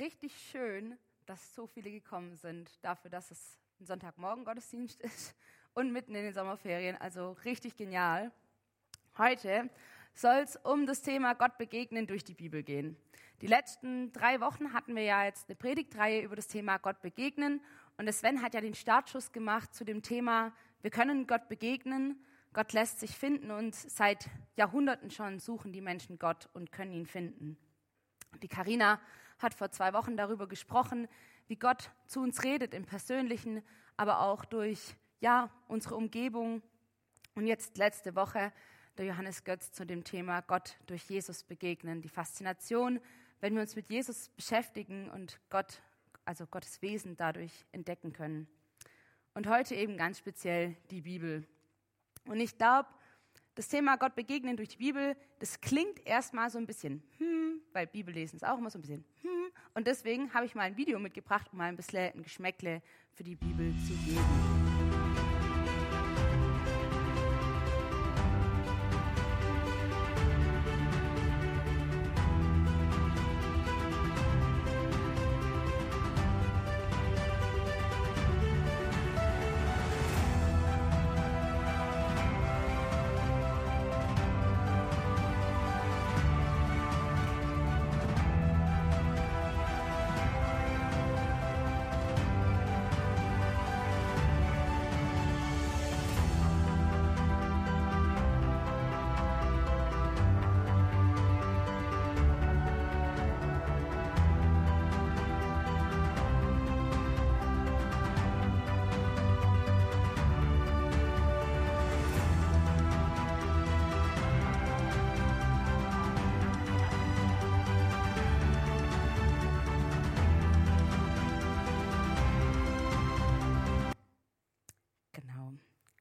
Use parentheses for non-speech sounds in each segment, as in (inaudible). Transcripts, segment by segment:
richtig schön, dass so viele gekommen sind, dafür, dass es ein Sonntagmorgen Gottesdienst (laughs) ist und mitten in den Sommerferien. Also richtig genial. Heute soll es um das Thema Gott begegnen durch die Bibel gehen. Die letzten drei Wochen hatten wir ja jetzt eine Predigtreihe über das Thema Gott begegnen. Und Sven hat ja den Startschuss gemacht zu dem Thema, wir können Gott begegnen. Gott lässt sich finden und seit Jahrhunderten schon suchen die Menschen Gott und können ihn finden. Die Karina hat vor zwei Wochen darüber gesprochen, wie Gott zu uns redet im Persönlichen, aber auch durch ja unsere Umgebung. Und jetzt letzte Woche der Johannes Götz zu dem Thema Gott durch Jesus begegnen, die Faszination, wenn wir uns mit Jesus beschäftigen und Gott, also Gottes Wesen dadurch entdecken können. Und heute eben ganz speziell die Bibel. Und ich glaube, das Thema Gott begegnen durch die Bibel, das klingt erstmal so ein bisschen, hm, weil Bibellesen ist auch immer so ein bisschen, hm. Und deswegen habe ich mal ein Video mitgebracht, um mal ein bisschen ein Geschmäckle für die Bibel zu geben.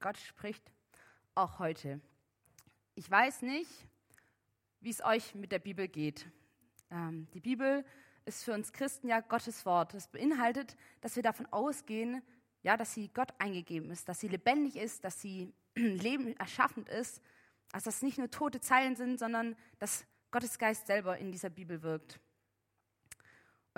Gott spricht auch heute. Ich weiß nicht, wie es euch mit der Bibel geht. Ähm, die Bibel ist für uns Christen ja Gottes Wort. Das beinhaltet, dass wir davon ausgehen, ja, dass sie Gott eingegeben ist, dass sie lebendig ist, dass sie (clears throat) Leben erschaffend ist, also dass es nicht nur tote Zeilen sind, sondern dass Gottes Geist selber in dieser Bibel wirkt.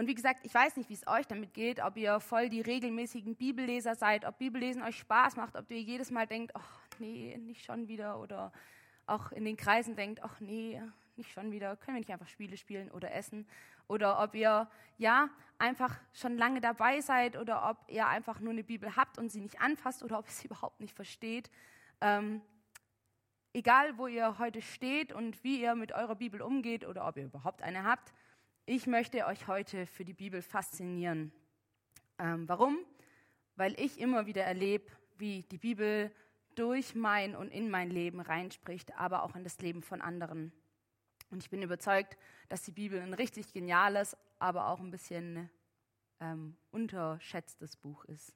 Und wie gesagt, ich weiß nicht, wie es euch damit geht, ob ihr voll die regelmäßigen Bibelleser seid, ob Bibellesen euch Spaß macht, ob ihr jedes Mal denkt, ach nee, nicht schon wieder oder auch in den Kreisen denkt, ach nee, nicht schon wieder, können wir nicht einfach Spiele spielen oder essen oder ob ihr ja einfach schon lange dabei seid oder ob ihr einfach nur eine Bibel habt und sie nicht anfasst oder ob ihr sie (laughs) überhaupt nicht versteht. Ähm, egal, wo ihr heute steht und wie ihr mit eurer Bibel umgeht oder ob ihr überhaupt eine habt, ich möchte euch heute für die Bibel faszinieren. Ähm, warum? Weil ich immer wieder erlebe, wie die Bibel durch mein und in mein Leben reinspricht, aber auch in das Leben von anderen. Und ich bin überzeugt, dass die Bibel ein richtig geniales, aber auch ein bisschen ähm, unterschätztes Buch ist.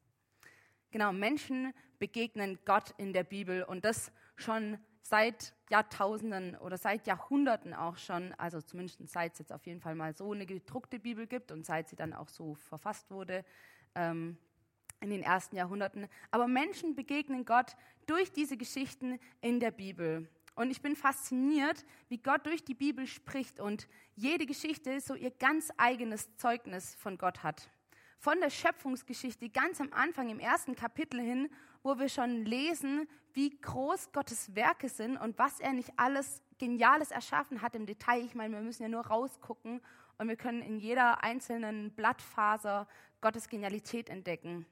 Genau, Menschen begegnen Gott in der Bibel und das schon seit Jahrtausenden oder seit Jahrhunderten auch schon, also zumindest seit es jetzt auf jeden Fall mal so eine gedruckte Bibel gibt und seit sie dann auch so verfasst wurde ähm, in den ersten Jahrhunderten. Aber Menschen begegnen Gott durch diese Geschichten in der Bibel. Und ich bin fasziniert, wie Gott durch die Bibel spricht und jede Geschichte so ihr ganz eigenes Zeugnis von Gott hat. Von der Schöpfungsgeschichte ganz am Anfang im ersten Kapitel hin wo wir schon lesen, wie groß Gottes Werke sind und was er nicht alles Geniales erschaffen hat im Detail. Ich meine, wir müssen ja nur rausgucken und wir können in jeder einzelnen Blattfaser Gottes Genialität entdecken.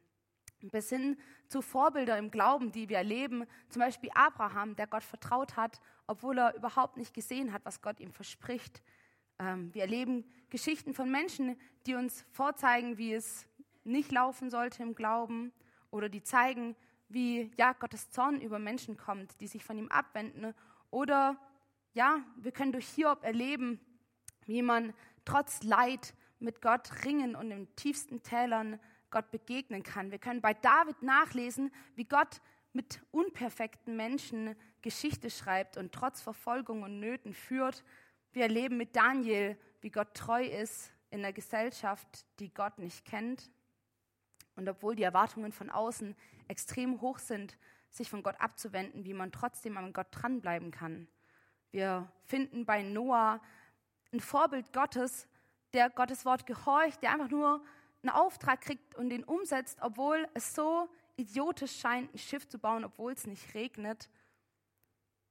Bis hin zu Vorbilder im Glauben, die wir erleben, zum Beispiel Abraham, der Gott vertraut hat, obwohl er überhaupt nicht gesehen hat, was Gott ihm verspricht. Ähm, wir erleben Geschichten von Menschen, die uns vorzeigen, wie es nicht laufen sollte im Glauben oder die zeigen, wie ja, Gottes Zorn über Menschen kommt, die sich von ihm abwenden. Oder ja, wir können durch Hiob erleben, wie man trotz Leid mit Gott ringen und in tiefsten Tälern Gott begegnen kann. Wir können bei David nachlesen, wie Gott mit unperfekten Menschen Geschichte schreibt und trotz Verfolgung und Nöten führt. Wir erleben mit Daniel, wie Gott treu ist in einer Gesellschaft, die Gott nicht kennt. Und obwohl die Erwartungen von außen extrem hoch sind, sich von Gott abzuwenden, wie man trotzdem an Gott dranbleiben kann. Wir finden bei Noah ein Vorbild Gottes, der Gottes Wort gehorcht, der einfach nur einen Auftrag kriegt und den umsetzt, obwohl es so idiotisch scheint, ein Schiff zu bauen, obwohl es nicht regnet.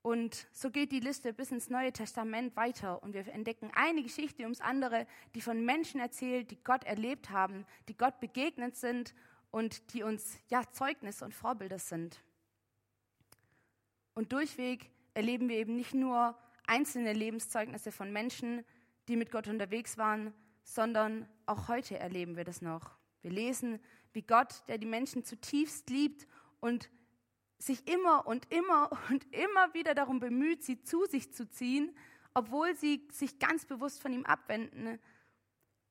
Und so geht die Liste bis ins Neue Testament weiter und wir entdecken eine Geschichte ums andere, die von Menschen erzählt, die Gott erlebt haben, die Gott begegnet sind und die uns ja Zeugnis und Vorbilder sind. Und durchweg erleben wir eben nicht nur einzelne Lebenszeugnisse von Menschen, die mit Gott unterwegs waren, sondern auch heute erleben wir das noch. Wir lesen, wie Gott, der die Menschen zutiefst liebt und sich immer und immer (laughs) und immer wieder darum bemüht, sie zu sich zu ziehen, obwohl sie sich ganz bewusst von ihm abwenden.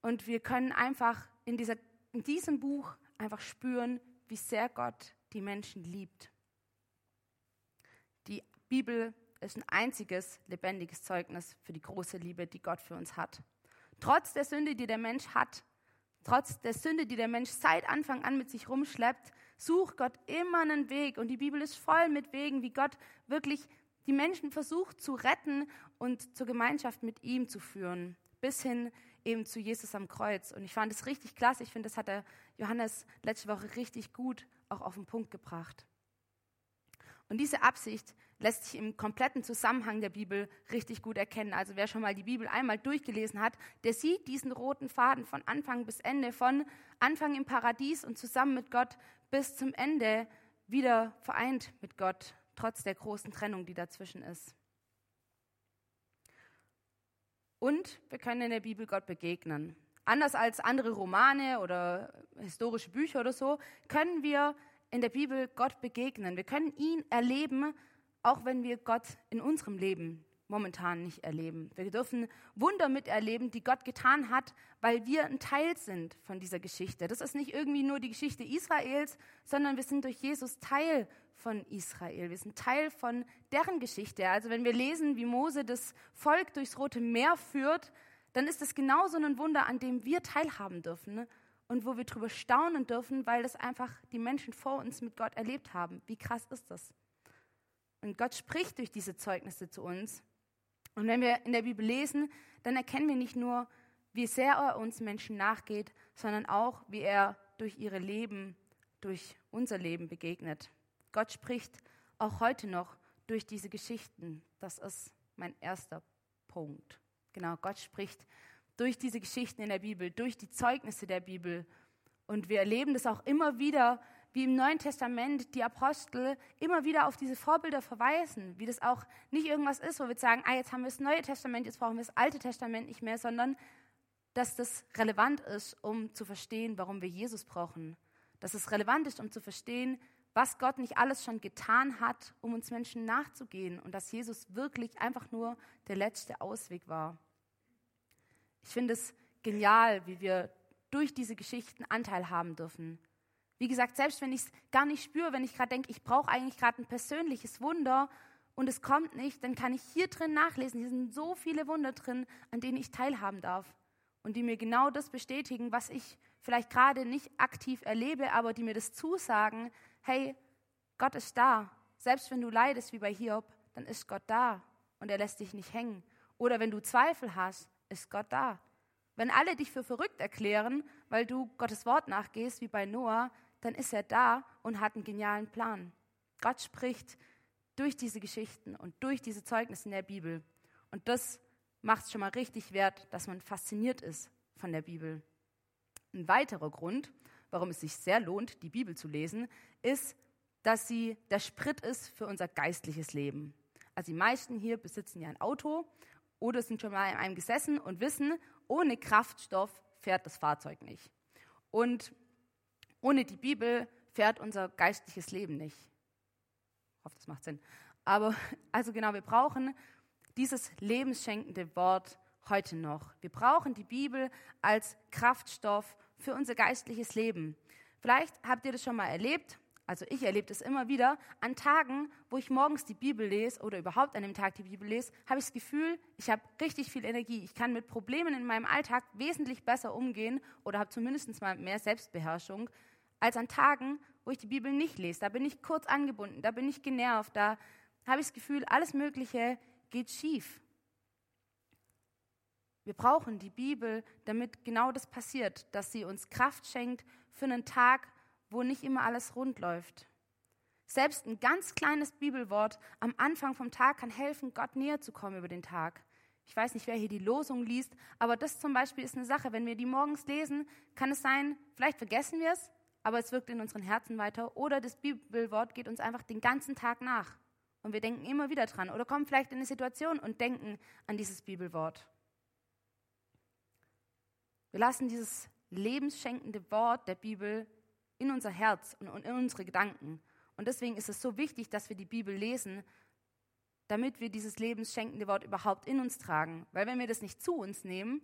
Und wir können einfach in, dieser, in diesem Buch einfach spüren, wie sehr Gott die Menschen liebt. Die Bibel ist ein einziges lebendiges Zeugnis für die große Liebe, die Gott für uns hat. Trotz der Sünde, die der Mensch hat, trotz der Sünde, die der Mensch seit Anfang an mit sich rumschleppt, sucht Gott immer einen Weg. Und die Bibel ist voll mit Wegen, wie Gott wirklich die Menschen versucht zu retten und zur Gemeinschaft mit ihm zu führen, bis hin eben zu Jesus am Kreuz. Und ich fand es richtig klasse. Ich finde, das hat der Johannes letzte Woche richtig gut auch auf den Punkt gebracht. Und diese Absicht lässt sich im kompletten Zusammenhang der Bibel richtig gut erkennen. Also wer schon mal die Bibel einmal durchgelesen hat, der sieht diesen roten Faden von Anfang bis Ende, von Anfang im Paradies und zusammen mit Gott bis zum Ende wieder vereint mit Gott, trotz der großen Trennung, die dazwischen ist. Und wir können in der Bibel Gott begegnen. Anders als andere Romane oder historische Bücher oder so, können wir in der Bibel Gott begegnen. Wir können ihn erleben, auch wenn wir Gott in unserem Leben momentan nicht erleben. Wir dürfen Wunder miterleben, die Gott getan hat, weil wir ein Teil sind von dieser Geschichte. Das ist nicht irgendwie nur die Geschichte Israels, sondern wir sind durch Jesus Teil von Israel. Wir sind Teil von deren Geschichte. Also wenn wir lesen, wie Mose das Volk durchs Rote Meer führt, dann ist es genauso ein Wunder, an dem wir teilhaben dürfen und wo wir darüber staunen dürfen, weil das einfach die Menschen vor uns mit Gott erlebt haben. Wie krass ist das? Und Gott spricht durch diese Zeugnisse zu uns und wenn wir in der Bibel lesen, dann erkennen wir nicht nur, wie sehr er uns Menschen nachgeht, sondern auch, wie er durch ihre Leben, durch unser Leben begegnet. Gott spricht auch heute noch durch diese Geschichten. Das ist mein erster Punkt. Genau, Gott spricht durch diese Geschichten in der Bibel, durch die Zeugnisse der Bibel. Und wir erleben das auch immer wieder, wie im Neuen Testament die Apostel immer wieder auf diese Vorbilder verweisen, wie das auch nicht irgendwas ist, wo wir sagen, ah, jetzt haben wir das Neue Testament, jetzt brauchen wir das Alte Testament nicht mehr, sondern dass das relevant ist, um zu verstehen, warum wir Jesus brauchen. Dass es relevant ist, um zu verstehen, was Gott nicht alles schon getan hat, um uns Menschen nachzugehen und dass Jesus wirklich einfach nur der letzte Ausweg war. Ich finde es genial, wie wir durch diese Geschichten Anteil haben dürfen. Wie gesagt, selbst wenn ich es gar nicht spüre, wenn ich gerade denke, ich brauche eigentlich gerade ein persönliches Wunder und es kommt nicht, dann kann ich hier drin nachlesen. Hier sind so viele Wunder drin, an denen ich teilhaben darf und die mir genau das bestätigen, was ich vielleicht gerade nicht aktiv erlebe, aber die mir das zusagen, hey, Gott ist da. Selbst wenn du leidest wie bei Hiob, dann ist Gott da und er lässt dich nicht hängen. Oder wenn du Zweifel hast, ist Gott da. Wenn alle dich für verrückt erklären, weil du Gottes Wort nachgehst, wie bei Noah, dann ist er da und hat einen genialen Plan. Gott spricht durch diese Geschichten und durch diese Zeugnisse in der Bibel. Und das macht es schon mal richtig wert, dass man fasziniert ist von der Bibel. Ein weiterer Grund, warum es sich sehr lohnt, die Bibel zu lesen, ist, dass sie der Sprit ist für unser geistliches Leben. Also die meisten hier besitzen ja ein Auto oder sind schon mal in einem gesessen und wissen, ohne Kraftstoff fährt das Fahrzeug nicht. Und ohne die Bibel fährt unser geistliches Leben nicht. Ich hoffe, das macht Sinn. Aber (laughs) also genau, wir brauchen dieses lebensschenkende Wort heute noch. Wir brauchen die Bibel als Kraftstoff für unser geistliches Leben. Vielleicht habt ihr das schon mal erlebt, also ich erlebe das immer wieder, an Tagen, wo ich morgens die Bibel lese oder überhaupt an dem Tag die Bibel lese, habe ich das Gefühl, ich habe richtig viel Energie. Ich kann mit Problemen in meinem Alltag wesentlich besser umgehen oder habe zumindest mal mehr Selbstbeherrschung, als an Tagen, wo ich die Bibel nicht lese. Da bin ich kurz angebunden, da bin ich genervt, da habe ich das Gefühl, alles Mögliche geht schief. Wir brauchen die Bibel, damit genau das passiert, dass sie uns Kraft schenkt für einen Tag, wo nicht immer alles rund läuft. Selbst ein ganz kleines Bibelwort am Anfang vom Tag kann helfen, Gott näher zu kommen über den Tag. Ich weiß nicht, wer hier die Losung liest, aber das zum Beispiel ist eine Sache. Wenn wir die morgens lesen, kann es sein, vielleicht vergessen wir es, aber es wirkt in unseren Herzen weiter. Oder das Bibelwort geht uns einfach den ganzen Tag nach. Und wir denken immer wieder dran. Oder kommen vielleicht in eine Situation und denken an dieses Bibelwort. Wir lassen dieses lebensschenkende Wort der Bibel in unser Herz und in unsere Gedanken. Und deswegen ist es so wichtig, dass wir die Bibel lesen, damit wir dieses lebensschenkende Wort überhaupt in uns tragen. Weil wenn wir das nicht zu uns nehmen,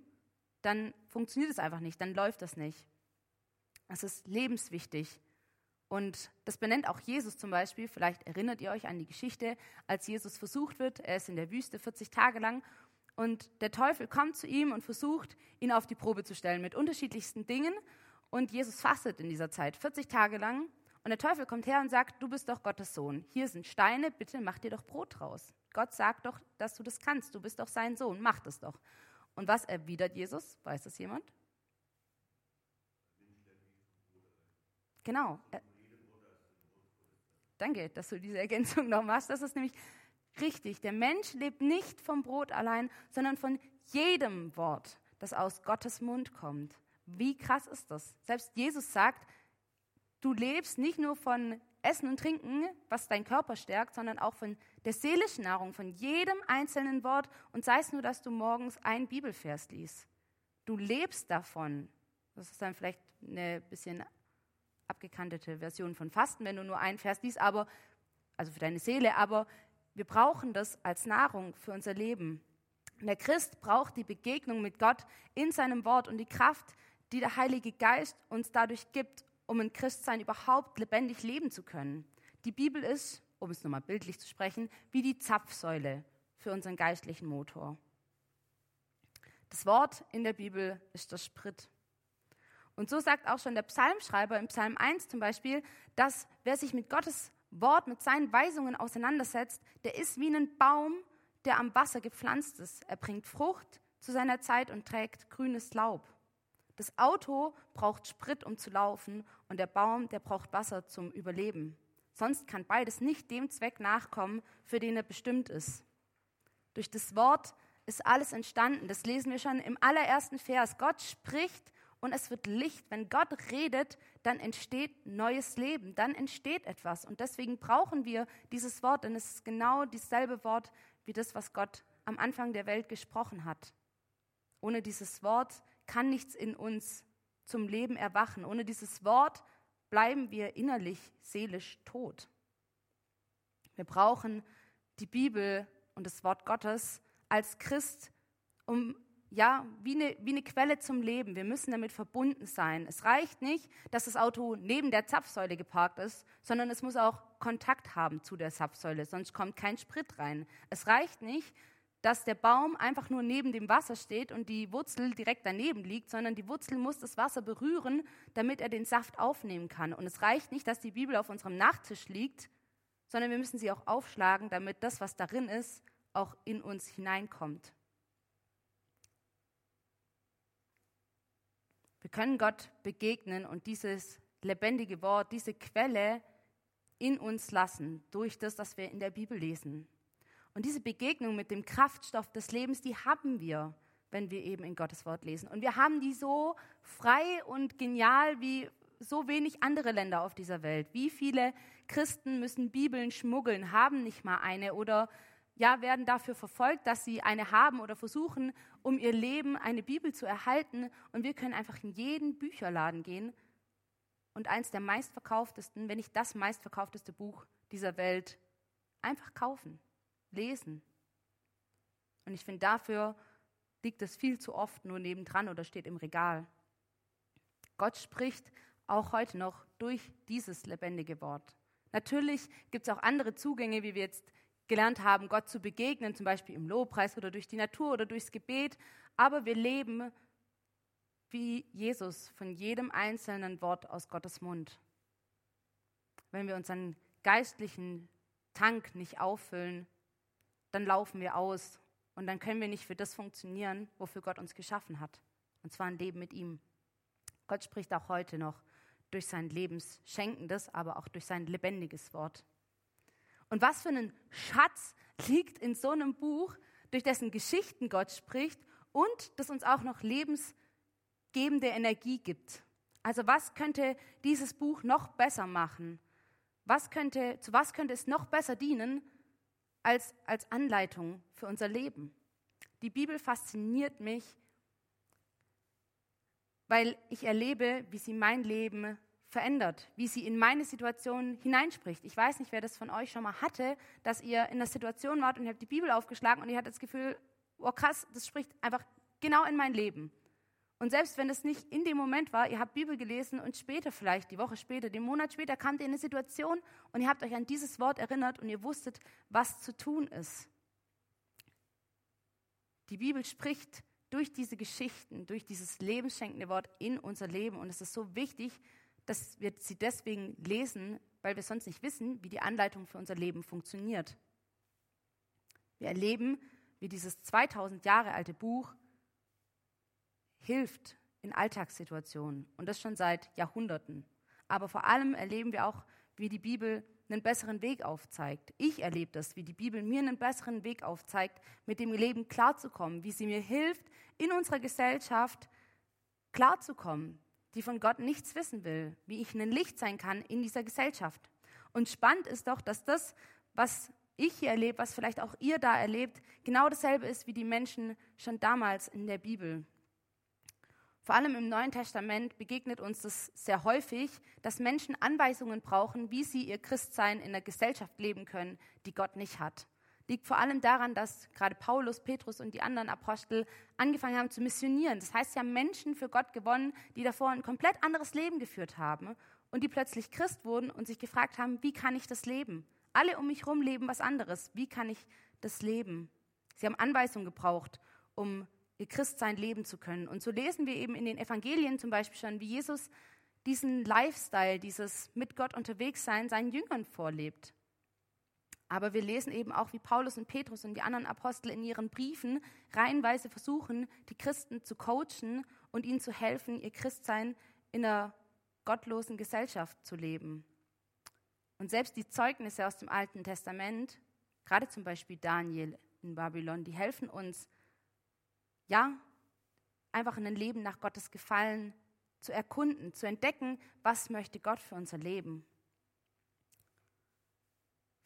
dann funktioniert es einfach nicht, dann läuft das nicht. Es ist lebenswichtig. Und das benennt auch Jesus zum Beispiel. Vielleicht erinnert ihr euch an die Geschichte, als Jesus versucht wird. Er ist in der Wüste 40 Tage lang und der Teufel kommt zu ihm und versucht, ihn auf die Probe zu stellen mit unterschiedlichsten Dingen. Und Jesus fastet in dieser Zeit 40 Tage lang. Und der Teufel kommt her und sagt, du bist doch Gottes Sohn. Hier sind Steine, bitte mach dir doch Brot draus. Gott sagt doch, dass du das kannst. Du bist doch sein Sohn, mach das doch. Und was erwidert Jesus? Weiß das jemand? Genau. Danke, dass du diese Ergänzung noch machst. Das ist nämlich richtig. Der Mensch lebt nicht vom Brot allein, sondern von jedem Wort, das aus Gottes Mund kommt. Wie krass ist das? Selbst Jesus sagt, du lebst nicht nur von Essen und Trinken, was dein Körper stärkt, sondern auch von der seelischen Nahrung, von jedem einzelnen Wort und sei es nur, dass du morgens ein Bibelvers liest. Du lebst davon. Das ist dann vielleicht eine bisschen abgekantete Version von Fasten, wenn du nur einen Vers liest, aber, also für deine Seele, aber wir brauchen das als Nahrung für unser Leben. Der Christ braucht die Begegnung mit Gott in seinem Wort und die Kraft, die der Heilige Geist uns dadurch gibt, um ein Christsein überhaupt lebendig leben zu können. Die Bibel ist, um es nochmal bildlich zu sprechen, wie die Zapfsäule für unseren geistlichen Motor. Das Wort in der Bibel ist der Sprit. Und so sagt auch schon der Psalmschreiber im Psalm 1 zum Beispiel, dass wer sich mit Gottes Wort, mit seinen Weisungen auseinandersetzt, der ist wie ein Baum, der am Wasser gepflanzt ist. Er bringt Frucht zu seiner Zeit und trägt grünes Laub. Das Auto braucht Sprit, um zu laufen, und der Baum, der braucht Wasser zum Überleben. Sonst kann beides nicht dem Zweck nachkommen, für den er bestimmt ist. Durch das Wort ist alles entstanden. Das lesen wir schon im allerersten Vers. Gott spricht und es wird Licht. Wenn Gott redet, dann entsteht neues Leben, dann entsteht etwas. Und deswegen brauchen wir dieses Wort, denn es ist genau dasselbe Wort wie das, was Gott am Anfang der Welt gesprochen hat. Ohne dieses Wort kann nichts in uns zum Leben erwachen. Ohne dieses Wort bleiben wir innerlich, seelisch tot. Wir brauchen die Bibel und das Wort Gottes als Christ, um ja, wie eine, wie eine Quelle zum Leben. Wir müssen damit verbunden sein. Es reicht nicht, dass das Auto neben der Zapfsäule geparkt ist, sondern es muss auch Kontakt haben zu der Zapfsäule, sonst kommt kein Sprit rein. Es reicht nicht, dass der Baum einfach nur neben dem Wasser steht und die Wurzel direkt daneben liegt, sondern die Wurzel muss das Wasser berühren, damit er den Saft aufnehmen kann. Und es reicht nicht, dass die Bibel auf unserem Nachttisch liegt, sondern wir müssen sie auch aufschlagen, damit das, was darin ist, auch in uns hineinkommt. Wir können Gott begegnen und dieses lebendige Wort, diese Quelle in uns lassen, durch das, was wir in der Bibel lesen. Und diese Begegnung mit dem Kraftstoff des Lebens, die haben wir, wenn wir eben in Gottes Wort lesen. Und wir haben die so frei und genial wie so wenig andere Länder auf dieser Welt. Wie viele Christen müssen Bibeln schmuggeln, haben nicht mal eine oder ja, werden dafür verfolgt, dass sie eine haben oder versuchen, um ihr Leben eine Bibel zu erhalten. Und wir können einfach in jeden Bücherladen gehen und eins der meistverkauftesten, wenn nicht das meistverkaufteste Buch dieser Welt, einfach kaufen, lesen. Und ich finde, dafür liegt es viel zu oft nur nebendran oder steht im Regal. Gott spricht auch heute noch durch dieses lebendige Wort. Natürlich gibt es auch andere Zugänge, wie wir jetzt gelernt haben, Gott zu begegnen, zum Beispiel im Lobpreis oder durch die Natur oder durchs Gebet, aber wir leben wie Jesus von jedem einzelnen Wort aus Gottes Mund. Wenn wir unseren geistlichen Tank nicht auffüllen, dann laufen wir aus Und dann können wir nicht für das funktionieren, wofür Gott uns geschaffen hat. Und zwar ein Leben mit ihm. Gott spricht auch heute noch durch sein lebensschenkendes, aber auch durch sein lebendiges Wort. Und was für ein Schatz liegt in so einem Buch, durch dessen Geschichten Gott spricht und das uns auch noch lebensgebende Energie gibt. Also was könnte dieses Buch noch besser machen? Was könnte, zu was könnte es noch besser dienen, als, als Anleitung für unser Leben. Die Bibel fasziniert mich, weil ich erlebe, wie sie mein Leben verändert, wie sie in meine Situation hineinspricht. Ich weiß nicht, wer das von euch schon mal hatte, dass ihr in einer Situation wart und ihr habt die Bibel aufgeschlagen und ihr hattet das Gefühl, oh krass, das spricht einfach genau in mein Leben. Und selbst wenn es nicht in dem Moment war, ihr habt Bibel gelesen und später vielleicht, die Woche später, den Monat später, kamt ihr in eine Situation und ihr habt euch an dieses Wort erinnert und ihr wusstet, was zu tun ist. Die Bibel spricht durch diese Geschichten, durch dieses lebensschenkende Wort in unser Leben. Und es ist so wichtig, dass wir sie deswegen lesen, weil wir sonst nicht wissen, wie die Anleitung für unser Leben funktioniert. Wir erleben, wie dieses 2000 Jahre alte Buch hilft in Alltagssituationen und das schon seit Jahrhunderten. Aber vor allem erleben wir auch, wie die Bibel einen besseren Weg aufzeigt. Ich erlebe das, wie die Bibel mir einen besseren Weg aufzeigt, mit dem Leben klarzukommen, wie sie mir hilft, in unserer Gesellschaft klarzukommen, die von Gott nichts wissen will, wie ich ein Licht sein kann in dieser Gesellschaft. Und spannend ist doch, dass das, was ich hier erlebe, was vielleicht auch ihr da erlebt, genau dasselbe ist wie die Menschen schon damals in der Bibel. Vor allem im Neuen Testament begegnet uns das sehr häufig, dass Menschen Anweisungen brauchen, wie sie ihr Christsein in einer Gesellschaft leben können, die Gott nicht hat. Liegt vor allem daran, dass gerade Paulus, Petrus und die anderen Apostel angefangen haben zu missionieren. Das heißt, sie haben Menschen für Gott gewonnen, die davor ein komplett anderes Leben geführt haben und die plötzlich Christ wurden und sich gefragt haben, wie kann ich das leben? Alle um mich herum leben was anderes. Wie kann ich das leben? Sie haben Anweisungen gebraucht, um ihr Christsein leben zu können. Und so lesen wir eben in den Evangelien zum Beispiel schon, wie Jesus diesen Lifestyle, dieses mit Gott unterwegs sein, seinen Jüngern vorlebt. Aber wir lesen eben auch, wie Paulus und Petrus und die anderen Apostel in ihren Briefen reihenweise versuchen, die Christen zu coachen und ihnen zu helfen, ihr Christsein in einer gottlosen Gesellschaft zu leben. Und selbst die Zeugnisse aus dem Alten Testament, gerade zum Beispiel Daniel in Babylon, die helfen uns, ja, einfach ein Leben nach Gottes Gefallen zu erkunden, zu entdecken, was möchte Gott für unser Leben.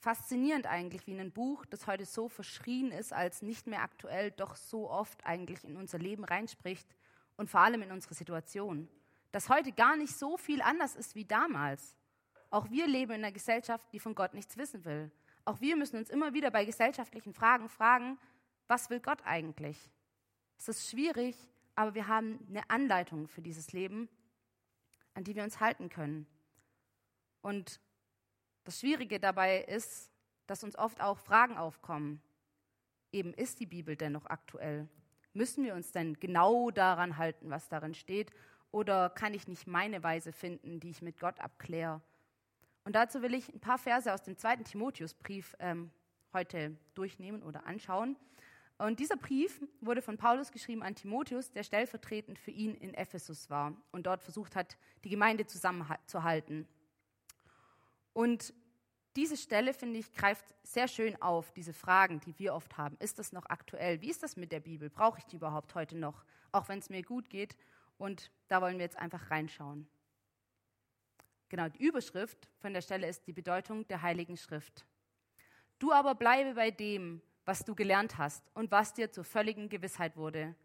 Faszinierend eigentlich, wie ein Buch, das heute so verschrien ist als nicht mehr aktuell, doch so oft eigentlich in unser Leben reinspricht und vor allem in unsere Situation. Dass heute gar nicht so viel anders ist wie damals. Auch wir leben in einer Gesellschaft, die von Gott nichts wissen will. Auch wir müssen uns immer wieder bei gesellschaftlichen Fragen fragen, was will Gott eigentlich? Es ist schwierig, aber wir haben eine Anleitung für dieses Leben, an die wir uns halten können. Und das Schwierige dabei ist, dass uns oft auch Fragen aufkommen. Eben ist die Bibel denn noch aktuell? Müssen wir uns denn genau daran halten, was darin steht? Oder kann ich nicht meine Weise finden, die ich mit Gott abkläre? Und dazu will ich ein paar Verse aus dem zweiten Timotheusbrief ähm, heute durchnehmen oder anschauen. Und dieser Brief wurde von Paulus geschrieben an Timotheus, der stellvertretend für ihn in Ephesus war und dort versucht hat, die Gemeinde zusammenzuhalten. Und diese Stelle, finde ich, greift sehr schön auf diese Fragen, die wir oft haben. Ist das noch aktuell? Wie ist das mit der Bibel? Brauche ich die überhaupt heute noch? Auch wenn es mir gut geht. Und da wollen wir jetzt einfach reinschauen. Genau, die Überschrift von der Stelle ist die Bedeutung der Heiligen Schrift. Du aber bleibe bei dem, was du gelernt hast und was dir zur völligen Gewissheit wurde.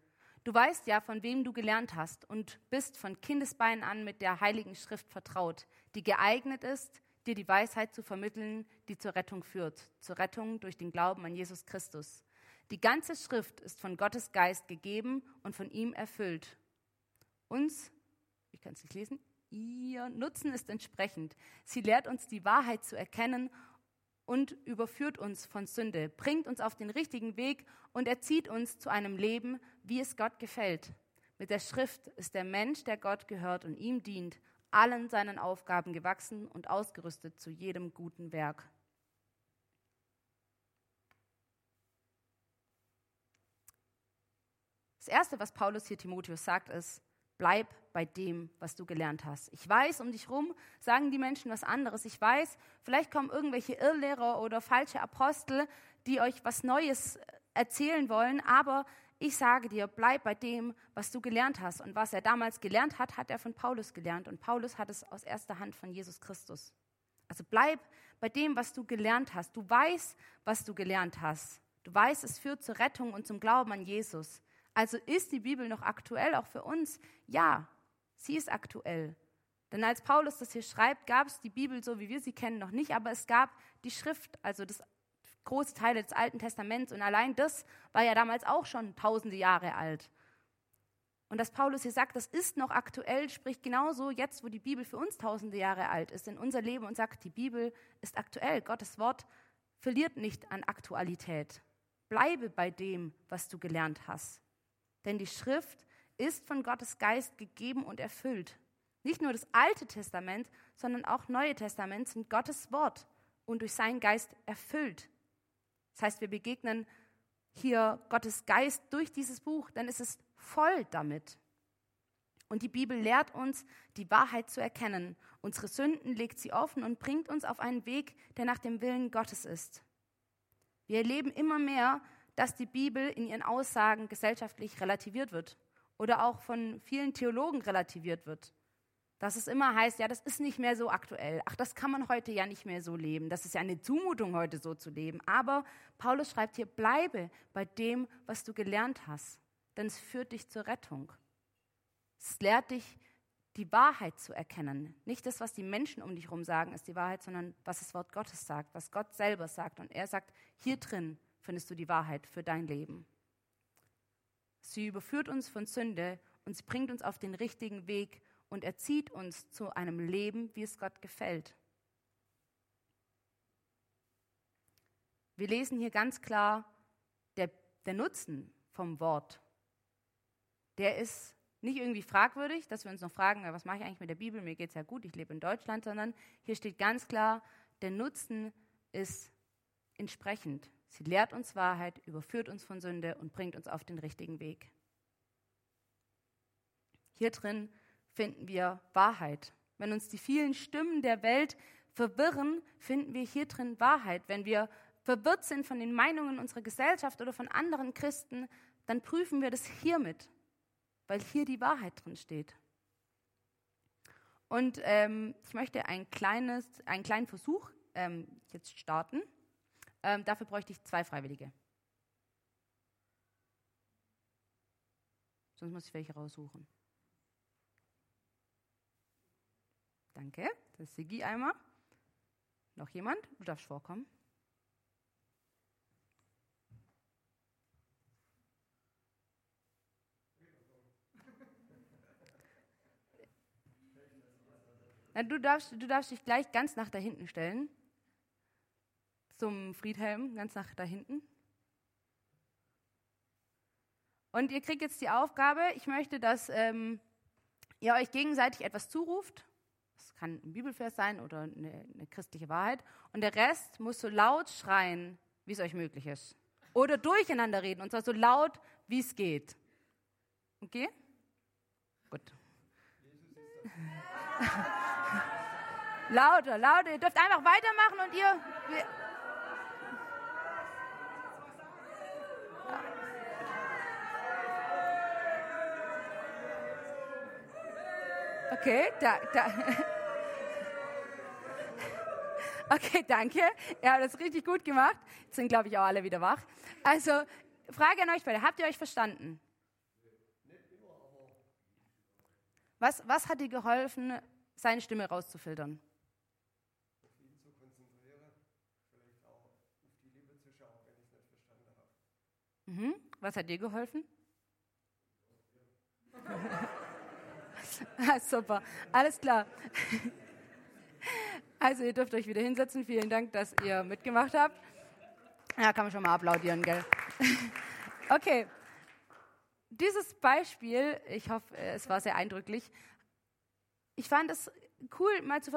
Du weißt ja, von wem du gelernt hast und bist von Kindesbeinen an mit der Heiligen Schrift vertraut, die geeignet ist, dir die Weisheit zu vermitteln, die zur Rettung führt, zur Rettung durch den Glauben an Jesus Christus. Die ganze Schrift ist von Gottes Geist gegeben und von ihm erfüllt. Uns, ich kann es nicht lesen, ihr Nutzen ist entsprechend. Sie lehrt uns die Wahrheit zu erkennen und überführt uns von Sünde, bringt uns auf den richtigen Weg und erzieht uns zu einem Leben, wie es Gott gefällt. Mit der Schrift ist der Mensch, der Gott gehört und ihm dient, allen seinen Aufgaben gewachsen und ausgerüstet zu jedem guten Werk. Das Erste, was Paulus hier Timotheus sagt, ist, bleib bei dem, was du gelernt hast. Ich weiß, um dich rum sagen die Menschen was anderes. Ich weiß, vielleicht kommen irgendwelche Irrlehrer oder falsche Apostel, die euch was Neues erzählen wollen, aber ich sage dir, bleib bei dem, was du gelernt hast. Und was er damals gelernt hat, hat er von Paulus gelernt. Und Paulus hat es aus erster Hand von Jesus Christus. Also bleib bei dem, was du gelernt hast. Du weißt, was du gelernt hast. Du weißt, es führt zur Rettung und zum Glauben an Jesus. Also ist die Bibel noch aktuell, auch für uns? Ja, sie ist aktuell. Denn als Paulus das hier schreibt, gab es die Bibel so, wie wir sie kennen, noch nicht, aber es gab die Schrift, also das große Teile des Alten Testaments. Und allein das war ja damals auch schon tausende Jahre alt. Und dass Paulus hier sagt, das ist noch aktuell, spricht genauso jetzt, wo die Bibel für uns tausende Jahre alt ist, in unser Leben und sagt, die Bibel ist aktuell. Gottes Wort verliert nicht an Aktualität. Bleibe bei dem, was du gelernt hast. Denn die Schrift ist von Gottes Geist gegeben und erfüllt. Nicht nur das Alte Testament, sondern auch Neue Testament sind Gottes Wort und durch seinen Geist erfüllt. Das heißt, wir begegnen hier Gottes Geist durch dieses Buch, ist es voll damit. Und die Bibel lehrt uns, die Wahrheit zu erkennen. Unsere Sünden legt sie offen und bringt uns auf einen Weg, der nach dem Willen Gottes ist. Wir erleben immer mehr, dass die Bibel in ihren Aussagen gesellschaftlich relativiert wird oder auch von vielen Theologen relativiert wird. Dass es immer heißt, ja, das ist nicht mehr so aktuell. Ach, das kann man heute ja nicht mehr so leben. Das ist ja eine Zumutung, heute so zu leben. Aber Paulus schreibt hier, bleibe bei dem, was du gelernt hast, denn es führt dich zur Rettung. Es lehrt dich, die Wahrheit zu erkennen. Nicht das, was die Menschen um dich herum sagen, ist die Wahrheit, sondern was das Wort Gottes sagt, was Gott selber sagt. Und er sagt, hier drin findest du die Wahrheit für dein Leben. Sie überführt uns von Sünde und sie bringt uns auf den richtigen Weg und erzieht uns zu einem Leben, wie es Gott gefällt. Wir lesen hier ganz klar, der, der Nutzen vom Wort, der ist nicht irgendwie fragwürdig, dass wir uns noch fragen, was mache ich eigentlich mit der Bibel, mir geht es ja gut, ich lebe in Deutschland, sondern hier steht ganz klar, der Nutzen ist entsprechend. Sie lehrt uns Wahrheit, überführt uns von Sünde und bringt uns auf den richtigen Weg. Hier drin finden wir Wahrheit. Wenn uns die vielen Stimmen der Welt verwirren, finden wir hier drin Wahrheit. Wenn wir verwirrt sind von den Meinungen unserer Gesellschaft oder von anderen Christen, dann prüfen wir das hiermit, weil hier die Wahrheit drin steht. Und ähm, ich möchte ein kleines, einen kleinen Versuch ähm, jetzt starten. Ähm, dafür bräuchte ich zwei Freiwillige. Sonst muss ich welche raussuchen. Danke. Das ist Sigi einmal. Noch jemand? Du darfst vorkommen. Du, darfst, du darfst dich gleich ganz nach da hinten stellen. Zum Friedhelm, ganz nach da hinten. Und ihr kriegt jetzt die Aufgabe, ich möchte, dass ähm, ihr euch gegenseitig etwas zuruft kann ein Bibelvers sein oder eine, eine christliche Wahrheit. Und der Rest muss so laut schreien, wie es euch möglich ist. Oder durcheinander reden, und zwar so laut, wie es geht. Okay? Gut. (laughs) lauter, lauter. Ihr dürft einfach weitermachen und ihr. Okay, da, da. (laughs) Okay, danke. Ihr habt das richtig gut gemacht. Jetzt sind, glaube ich, auch alle wieder wach. Also, Frage an euch beide. Habt ihr euch verstanden? Was, was hat dir geholfen, seine Stimme rauszufiltern? Mhm. Was hat dir geholfen? (laughs) Super, alles klar. Also ihr dürft euch wieder hinsetzen. Vielen Dank, dass ihr mitgemacht habt. Ja, kann man schon mal applaudieren, gell? (laughs) Okay. Dieses Beispiel, ich hoffe, es war sehr eindrücklich. Ich fand es cool, mal zu,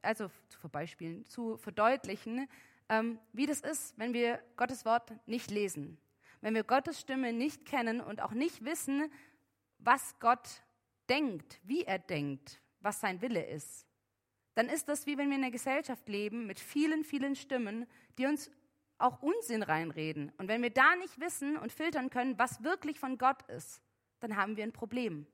also zu vorbeispielen, zu verdeutlichen, ähm, wie das ist, wenn wir Gottes Wort nicht lesen. wenn wir Gottes Stimme nicht kennen und auch nicht wissen, was Gott denkt, wie er denkt, was sein Wille ist, dann ist das wie wenn wir in einer Gesellschaft leben mit vielen, vielen Stimmen, die uns auch Unsinn reinreden. Und wenn wir da nicht wissen und filtern können, was wirklich von Gott ist, dann haben wir ein Problem.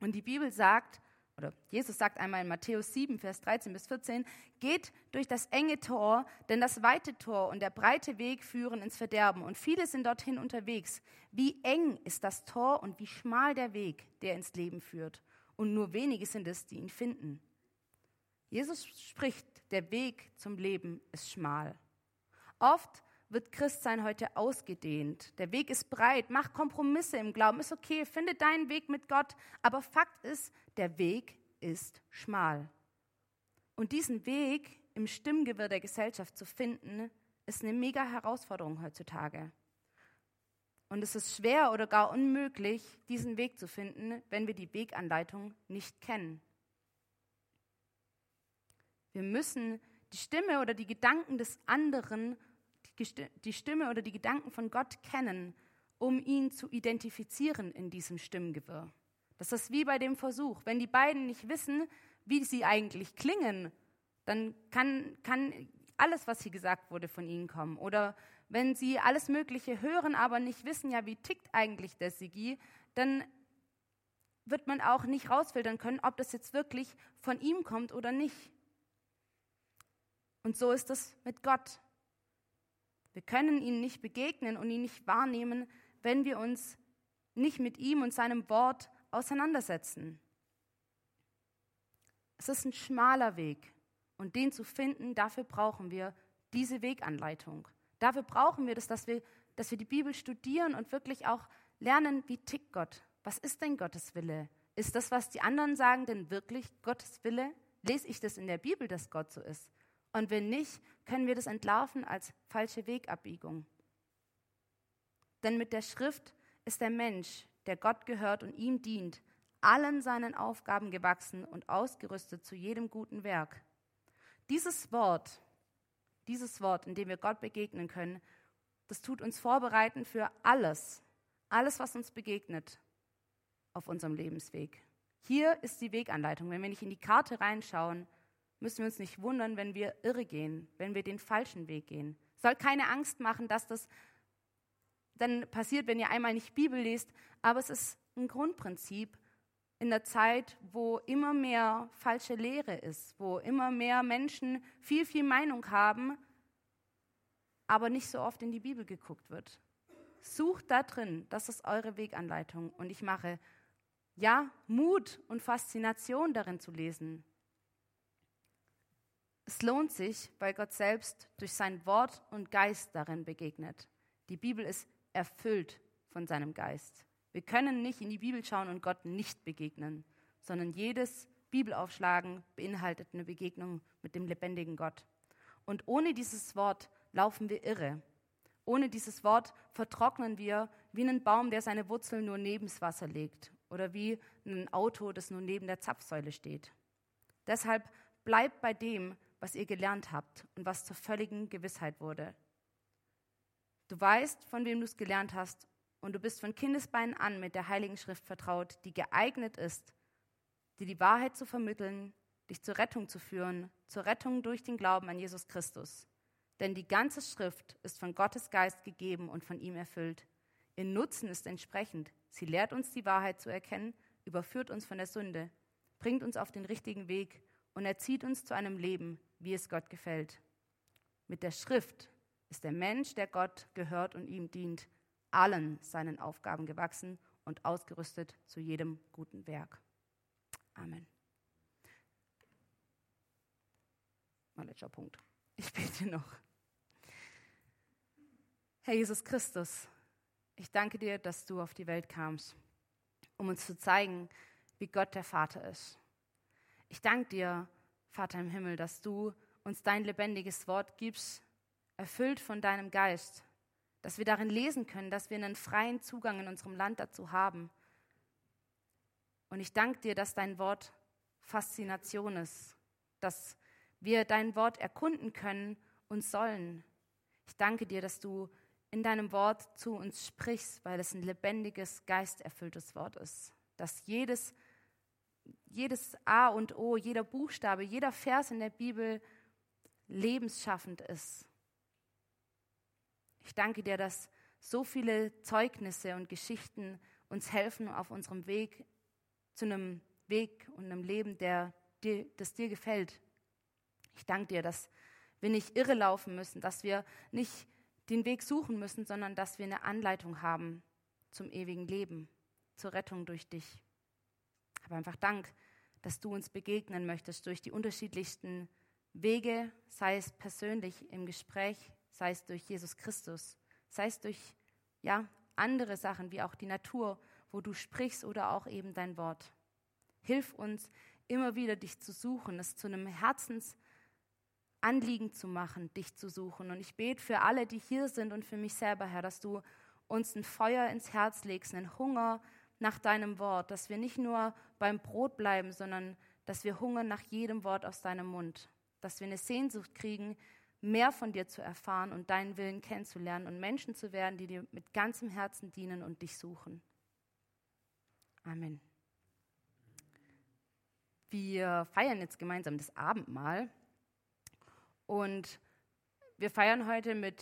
Und die Bibel sagt, oder Jesus sagt einmal in Matthäus 7, Vers 13 bis 14, geht durch das enge Tor, denn das weite Tor und der breite Weg führen ins Verderben und viele sind dorthin unterwegs. Wie eng ist das Tor und wie schmal der Weg, der ins Leben führt. Und nur wenige sind es, die ihn finden. Jesus spricht, der Weg zum Leben ist schmal. Oft wird Christsein heute ausgedehnt. Der Weg ist breit, mach Kompromisse im Glauben, ist okay, finde deinen Weg mit Gott, aber Fakt ist, der Weg ist schmal. Und diesen Weg im Stimmgewirr der Gesellschaft zu finden, ist eine mega Herausforderung heutzutage. Und es ist schwer oder gar unmöglich, diesen Weg zu finden, wenn wir die Weganleitung nicht kennen. Wir müssen die Stimme oder die Gedanken des anderen die Stimme oder die Gedanken von Gott kennen, um ihn zu identifizieren in diesem Stimmgewirr. Das ist wie bei dem Versuch. Wenn die beiden nicht wissen, wie sie eigentlich klingen, dann kann, kann alles, was hier gesagt wurde, von ihnen kommen. Oder wenn sie alles Mögliche hören, aber nicht wissen, ja, wie tickt eigentlich der Sigi, dann wird man auch nicht rausfiltern können, ob das jetzt wirklich von ihm kommt oder nicht. Und so ist es mit Gott. Wir können ihm nicht begegnen und ihn nicht wahrnehmen, wenn wir uns nicht mit ihm und seinem Wort auseinandersetzen. Es ist ein schmaler Weg und den zu finden, dafür brauchen wir diese Weganleitung. Dafür brauchen wir das, dass wir, dass wir die Bibel studieren und wirklich auch lernen, wie tickt Gott. Was ist denn Gottes Wille? Ist das, was die anderen sagen, denn wirklich Gottes Wille? Lese ich das in der Bibel, dass Gott so ist? Und wenn nicht, können wir das entlarven als falsche Wegabbiegung. Denn mit der Schrift ist der Mensch, der Gott gehört und ihm dient, allen seinen Aufgaben gewachsen und ausgerüstet zu jedem guten Werk. Dieses Wort, dieses Wort, in dem wir Gott begegnen können, das tut uns vorbereiten für alles, alles, was uns begegnet auf unserem Lebensweg. Hier ist die Weganleitung. Wenn wir nicht in die Karte reinschauen, müssen wir uns nicht wundern, wenn wir irre gehen, wenn wir den falschen Weg gehen. Soll keine Angst machen, dass das dann passiert, wenn ihr einmal nicht Bibel lest, aber es ist ein Grundprinzip in der Zeit, wo immer mehr falsche Lehre ist, wo immer mehr Menschen viel, viel Meinung haben, aber nicht so oft in die Bibel geguckt wird. Sucht da drin, das ist eure Weganleitung. Und ich mache, ja, Mut und Faszination darin zu lesen. Es lohnt sich, weil Gott selbst durch sein Wort und Geist darin begegnet. Die Bibel ist erfüllt von seinem Geist. Wir können nicht in die Bibel schauen und Gott nicht begegnen, sondern jedes Bibelaufschlagen beinhaltet eine Begegnung mit dem lebendigen Gott. Und ohne dieses Wort laufen wir irre. Ohne dieses Wort vertrocknen wir wie ein Baum, der seine Wurzeln nur neben das Wasser legt oder wie ein Auto, das nur neben der Zapfsäule steht. Deshalb bleibt bei dem, was ihr gelernt habt und was zur völligen Gewissheit wurde. Du weißt, von wem du es gelernt hast, und du bist von Kindesbeinen an mit der Heiligen Schrift vertraut, die geeignet ist, dir die Wahrheit zu vermitteln, dich zur Rettung zu führen, zur Rettung durch den Glauben an Jesus Christus. Denn die ganze Schrift ist von Gottes Geist gegeben und von ihm erfüllt. Ihr Nutzen ist entsprechend. Sie lehrt uns die Wahrheit zu erkennen, überführt uns von der Sünde, bringt uns auf den richtigen Weg und erzieht uns zu einem Leben, wie es Gott gefällt. Mit der Schrift ist der Mensch, der Gott gehört und ihm dient, allen seinen Aufgaben gewachsen und ausgerüstet zu jedem guten Werk. Amen. Mein letzter Punkt. Ich bete noch. Herr Jesus Christus, ich danke dir, dass du auf die Welt kamst, um uns zu zeigen, wie Gott der Vater ist. Ich danke dir, Vater im Himmel, dass du uns dein lebendiges Wort gibst, erfüllt von deinem Geist, dass wir darin lesen können, dass wir einen freien Zugang in unserem Land dazu haben. Und ich danke dir, dass dein Wort Faszination ist, dass wir dein Wort erkunden können und sollen. Ich danke dir, dass du in deinem Wort zu uns sprichst, weil es ein lebendiges, geisterfülltes Wort ist. Dass jedes, jedes A und O, jeder Buchstabe, jeder Vers in der Bibel lebensschaffend ist. Ich danke dir, dass so viele Zeugnisse und Geschichten uns helfen auf unserem Weg zu einem Weg und einem Leben, der dir, das dir gefällt. Ich danke dir, dass wir nicht irre laufen müssen, dass wir nicht den Weg suchen müssen, sondern dass wir eine Anleitung haben zum ewigen Leben, zur Rettung durch dich. Aber einfach Dank, dass du uns begegnen möchtest durch die unterschiedlichsten Wege, sei es persönlich im Gespräch, sei es durch Jesus Christus, sei es durch ja, andere Sachen wie auch die Natur, wo du sprichst oder auch eben dein Wort. Hilf uns immer wieder dich zu suchen, es zu einem Herzensanliegen zu machen, dich zu suchen. Und ich bete für alle, die hier sind und für mich selber, Herr, dass du uns ein Feuer ins Herz legst, einen Hunger nach deinem Wort, dass wir nicht nur beim Brot bleiben, sondern dass wir hungern nach jedem Wort aus deinem Mund, dass wir eine Sehnsucht kriegen, mehr von dir zu erfahren und deinen Willen kennenzulernen und Menschen zu werden, die dir mit ganzem Herzen dienen und dich suchen. Amen. Wir feiern jetzt gemeinsam das Abendmahl und wir feiern heute mit